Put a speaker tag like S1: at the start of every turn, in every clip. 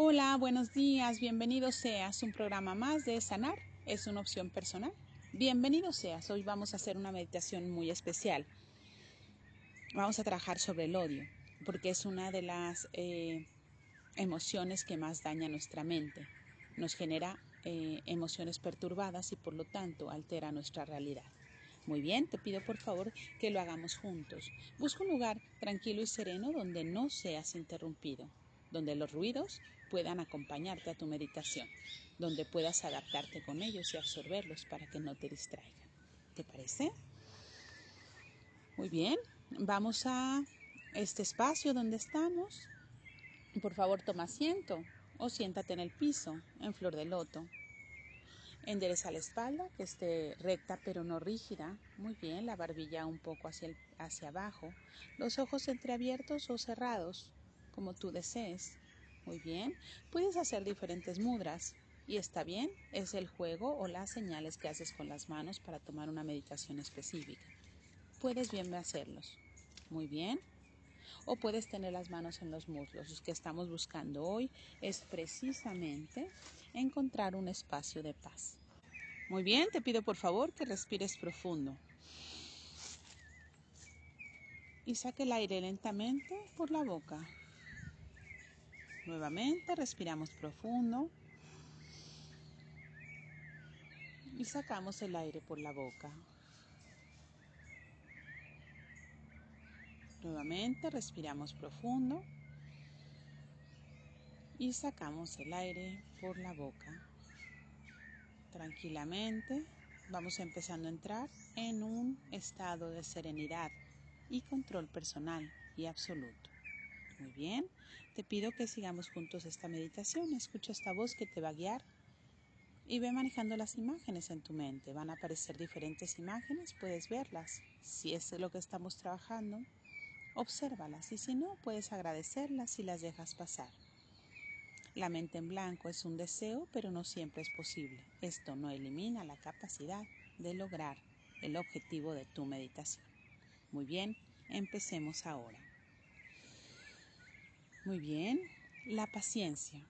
S1: Hola, buenos días, bienvenido seas. Un programa más de Sanar es una opción personal. Bienvenido seas. Hoy vamos a hacer una meditación muy especial. Vamos a trabajar sobre el odio, porque es una de las eh, emociones que más daña nuestra mente. Nos genera eh, emociones perturbadas y por lo tanto altera nuestra realidad. Muy bien, te pido por favor que lo hagamos juntos. Busca un lugar tranquilo y sereno donde no seas interrumpido donde los ruidos puedan acompañarte a tu meditación, donde puedas adaptarte con ellos y absorberlos para que no te distraigan. ¿Te parece? Muy bien, vamos a este espacio donde estamos. Por favor, toma asiento o siéntate en el piso, en flor de loto. Endereza la espalda, que esté recta pero no rígida. Muy bien, la barbilla un poco hacia, hacia abajo. Los ojos entreabiertos o cerrados como tú desees. Muy bien, puedes hacer diferentes mudras y está bien, es el juego o las señales que haces con las manos para tomar una meditación específica. Puedes bien hacerlos. Muy bien. O puedes tener las manos en los muslos. Lo que estamos buscando hoy es precisamente encontrar un espacio de paz. Muy bien, te pido por favor que respires profundo. Y saque el aire lentamente por la boca. Nuevamente respiramos profundo y sacamos el aire por la boca. Nuevamente respiramos profundo y sacamos el aire por la boca. Tranquilamente vamos empezando a entrar en un estado de serenidad y control personal y absoluto. Muy bien, te pido que sigamos juntos esta meditación. Escucha esta voz que te va a guiar y ve manejando las imágenes en tu mente. Van a aparecer diferentes imágenes, puedes verlas. Si es lo que estamos trabajando, obsérvalas y si no, puedes agradecerlas y las dejas pasar. La mente en blanco es un deseo, pero no siempre es posible. Esto no elimina la capacidad de lograr el objetivo de tu meditación. Muy bien, empecemos ahora. Muy bien, la paciencia.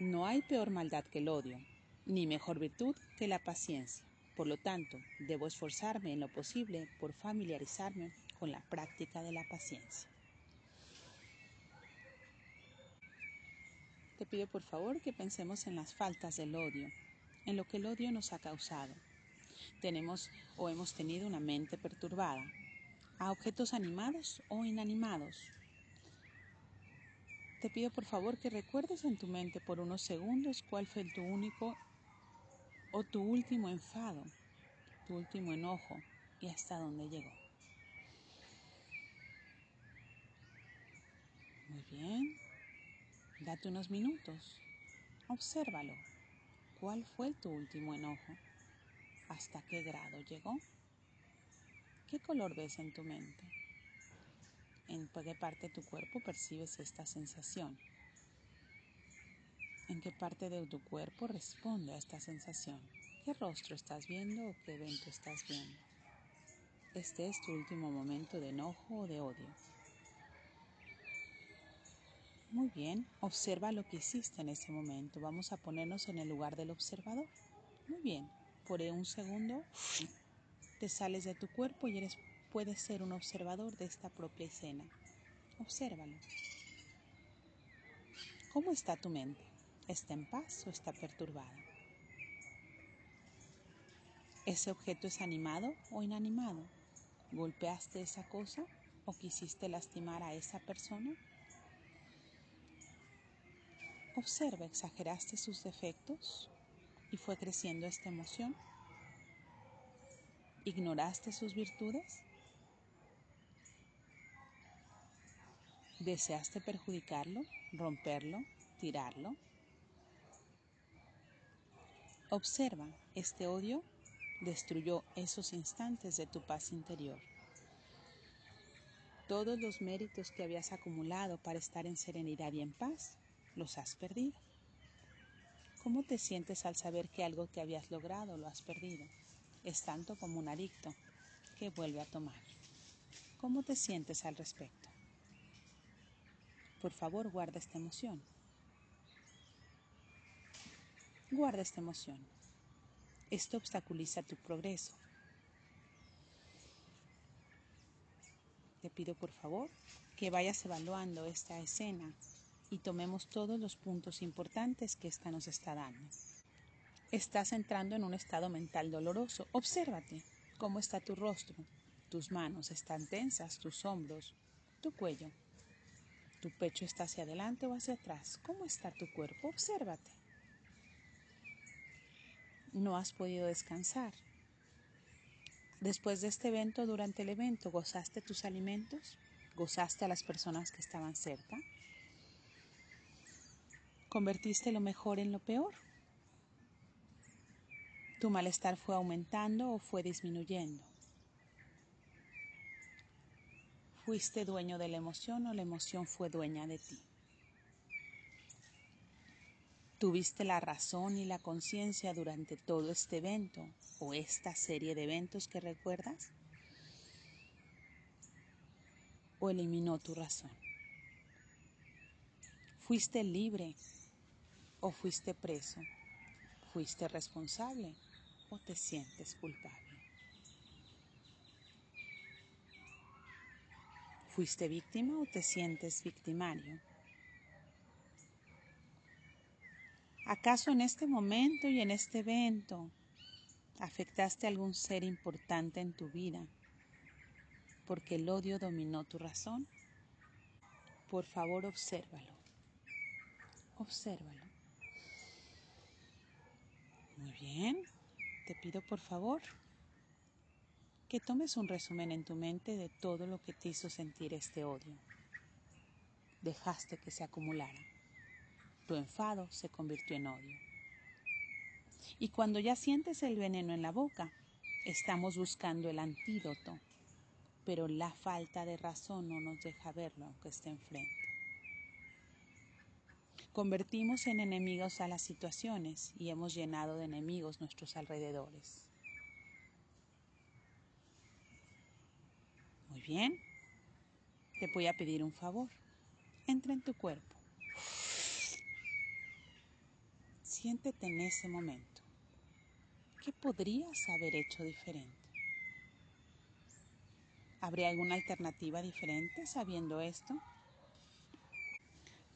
S1: No hay peor maldad que el odio, ni mejor virtud que la paciencia. Por lo tanto, debo esforzarme en lo posible por familiarizarme con la práctica de la paciencia. Te pido por favor que pensemos en las faltas del odio, en lo que el odio nos ha causado. Tenemos o hemos tenido una mente perturbada, a objetos animados o inanimados, te pido por favor que recuerdes en tu mente por unos segundos cuál fue tu único o tu último enfado, tu último enojo y hasta dónde llegó. Muy bien, date unos minutos, obsérvalo. ¿Cuál fue tu último enojo? ¿Hasta qué grado llegó? ¿Qué color ves en tu mente? ¿En qué parte de tu cuerpo percibes esta sensación? ¿En qué parte de tu cuerpo responde a esta sensación? ¿Qué rostro estás viendo o qué evento estás viendo? Este es tu último momento de enojo o de odio. Muy bien, observa lo que hiciste en ese momento. Vamos a ponernos en el lugar del observador. Muy bien, por un segundo te sales de tu cuerpo y eres puedes ser un observador de esta propia escena. Obsérvalo. ¿Cómo está tu mente? ¿Está en paz o está perturbada? ¿Ese objeto es animado o inanimado? ¿Golpeaste esa cosa o quisiste lastimar a esa persona? Observa, ¿exageraste sus defectos y fue creciendo esta emoción? ¿Ignoraste sus virtudes? ¿Deseaste perjudicarlo, romperlo, tirarlo? Observa, este odio destruyó esos instantes de tu paz interior. Todos los méritos que habías acumulado para estar en serenidad y en paz, los has perdido. ¿Cómo te sientes al saber que algo que habías logrado lo has perdido? Es tanto como un adicto que vuelve a tomar. ¿Cómo te sientes al respecto? Por favor, guarda esta emoción. Guarda esta emoción. Esto obstaculiza tu progreso. Te pido por favor que vayas evaluando esta escena y tomemos todos los puntos importantes que esta nos está dando. Estás entrando en un estado mental doloroso. Obsérvate cómo está tu rostro. Tus manos están tensas, tus hombros, tu cuello. ¿Tu pecho está hacia adelante o hacia atrás? ¿Cómo está tu cuerpo? Obsérvate. No has podido descansar. Después de este evento, durante el evento, ¿gozaste tus alimentos? ¿Gozaste a las personas que estaban cerca? ¿Convertiste lo mejor en lo peor? ¿Tu malestar fue aumentando o fue disminuyendo? ¿Fuiste dueño de la emoción o la emoción fue dueña de ti? ¿Tuviste la razón y la conciencia durante todo este evento o esta serie de eventos que recuerdas? ¿O eliminó tu razón? ¿Fuiste libre o fuiste preso? ¿Fuiste responsable o te sientes culpable? ¿Fuiste víctima o te sientes victimario? ¿Acaso en este momento y en este evento afectaste a algún ser importante en tu vida porque el odio dominó tu razón? Por favor, obsérvalo. Obsérvalo. Muy bien. Te pido por favor que tomes un resumen en tu mente de todo lo que te hizo sentir este odio. Dejaste que se acumulara. Tu enfado se convirtió en odio. Y cuando ya sientes el veneno en la boca, estamos buscando el antídoto, pero la falta de razón no nos deja verlo aunque esté enfrente. Convertimos en enemigos a las situaciones y hemos llenado de enemigos nuestros alrededores. Bien, te voy a pedir un favor. Entra en tu cuerpo. Siéntete en ese momento. ¿Qué podrías haber hecho diferente? ¿Habría alguna alternativa diferente sabiendo esto?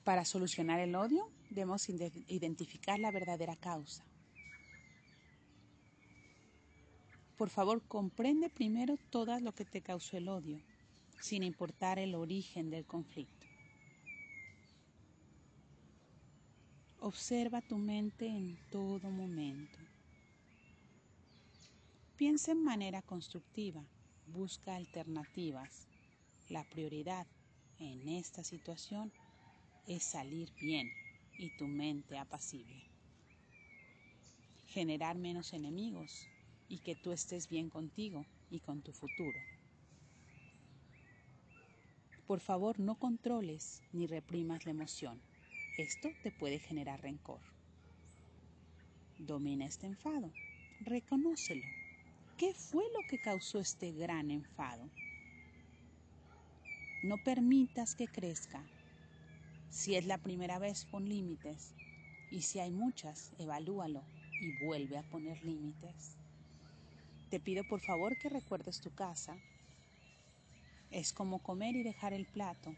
S1: Para solucionar el odio debemos identificar la verdadera causa. Por favor, comprende primero todo lo que te causó el odio, sin importar el origen del conflicto. Observa tu mente en todo momento. Piensa en manera constructiva, busca alternativas. La prioridad en esta situación es salir bien y tu mente apacible. Generar menos enemigos y que tú estés bien contigo y con tu futuro. Por favor, no controles ni reprimas la emoción. Esto te puede generar rencor. Domina este enfado. Reconócelo. ¿Qué fue lo que causó este gran enfado? No permitas que crezca. Si es la primera vez, pon límites. Y si hay muchas, evalúalo y vuelve a poner límites. Te pido por favor que recuerdes tu casa. Es como comer y dejar el plato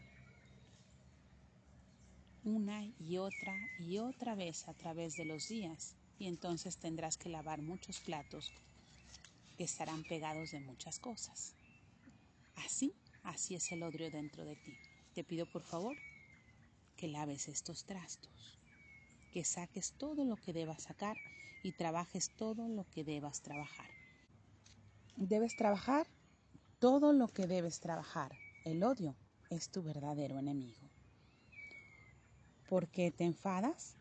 S1: una y otra y otra vez a través de los días y entonces tendrás que lavar muchos platos que estarán pegados de muchas cosas. Así, así es el odio dentro de ti. Te pido por favor que laves estos trastos, que saques todo lo que debas sacar y trabajes todo lo que debas trabajar. Debes trabajar todo lo que debes trabajar. El odio es tu verdadero enemigo porque te enfadas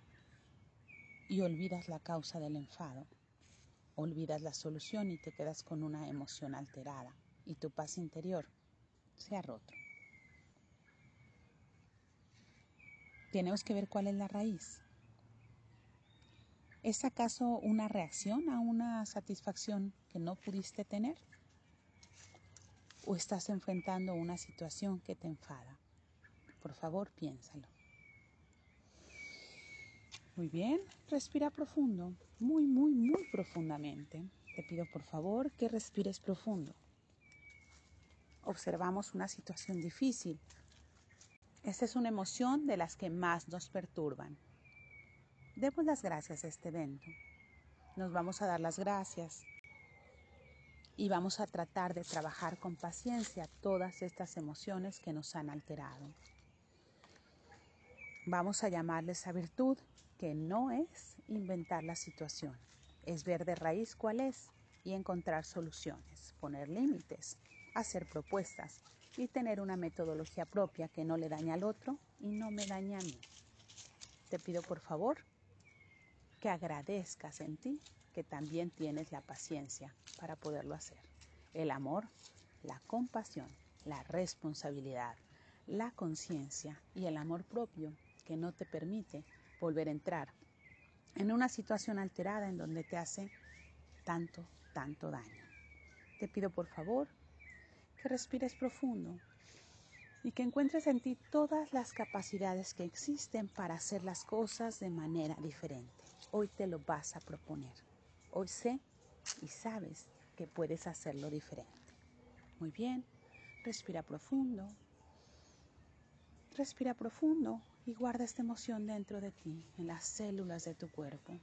S1: y olvidas la causa del enfado. Olvidas la solución y te quedas con una emoción alterada y tu paz interior se ha roto. Tenemos que ver cuál es la raíz. ¿Es acaso una reacción a una satisfacción que no pudiste tener? ¿O estás enfrentando una situación que te enfada? Por favor, piénsalo. Muy bien, respira profundo, muy, muy, muy profundamente. Te pido por favor que respires profundo. Observamos una situación difícil. Esta es una emoción de las que más nos perturban. Demos las gracias a este evento. Nos vamos a dar las gracias y vamos a tratar de trabajar con paciencia todas estas emociones que nos han alterado. Vamos a llamarles a virtud que no es inventar la situación, es ver de raíz cuál es y encontrar soluciones, poner límites, hacer propuestas y tener una metodología propia que no le daña al otro y no me daña a mí. Te pido por favor que agradezcas en ti que también tienes la paciencia para poderlo hacer. El amor, la compasión, la responsabilidad, la conciencia y el amor propio que no te permite volver a entrar en una situación alterada en donde te hace tanto, tanto daño. Te pido por favor que respires profundo y que encuentres en ti todas las capacidades que existen para hacer las cosas de manera diferente. Hoy te lo vas a proponer. Hoy sé y sabes que puedes hacerlo diferente. Muy bien, respira profundo. Respira profundo y guarda esta emoción dentro de ti, en las células de tu cuerpo.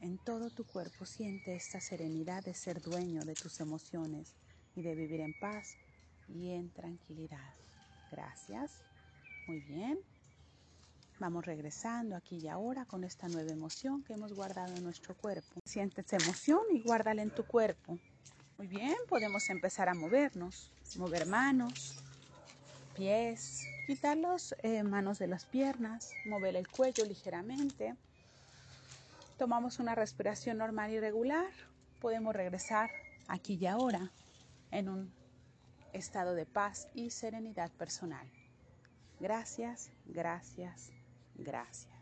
S1: En todo tu cuerpo siente esta serenidad de ser dueño de tus emociones y de vivir en paz y en tranquilidad. Gracias. Muy bien. Vamos regresando aquí y ahora con esta nueva emoción que hemos guardado en nuestro cuerpo. Sientes emoción y guárdala en tu cuerpo. Muy bien, podemos empezar a movernos, mover manos, pies, quitar las eh, manos de las piernas, mover el cuello ligeramente. Tomamos una respiración normal y regular. Podemos regresar aquí y ahora en un estado de paz y serenidad personal. Gracias, gracias, gracias.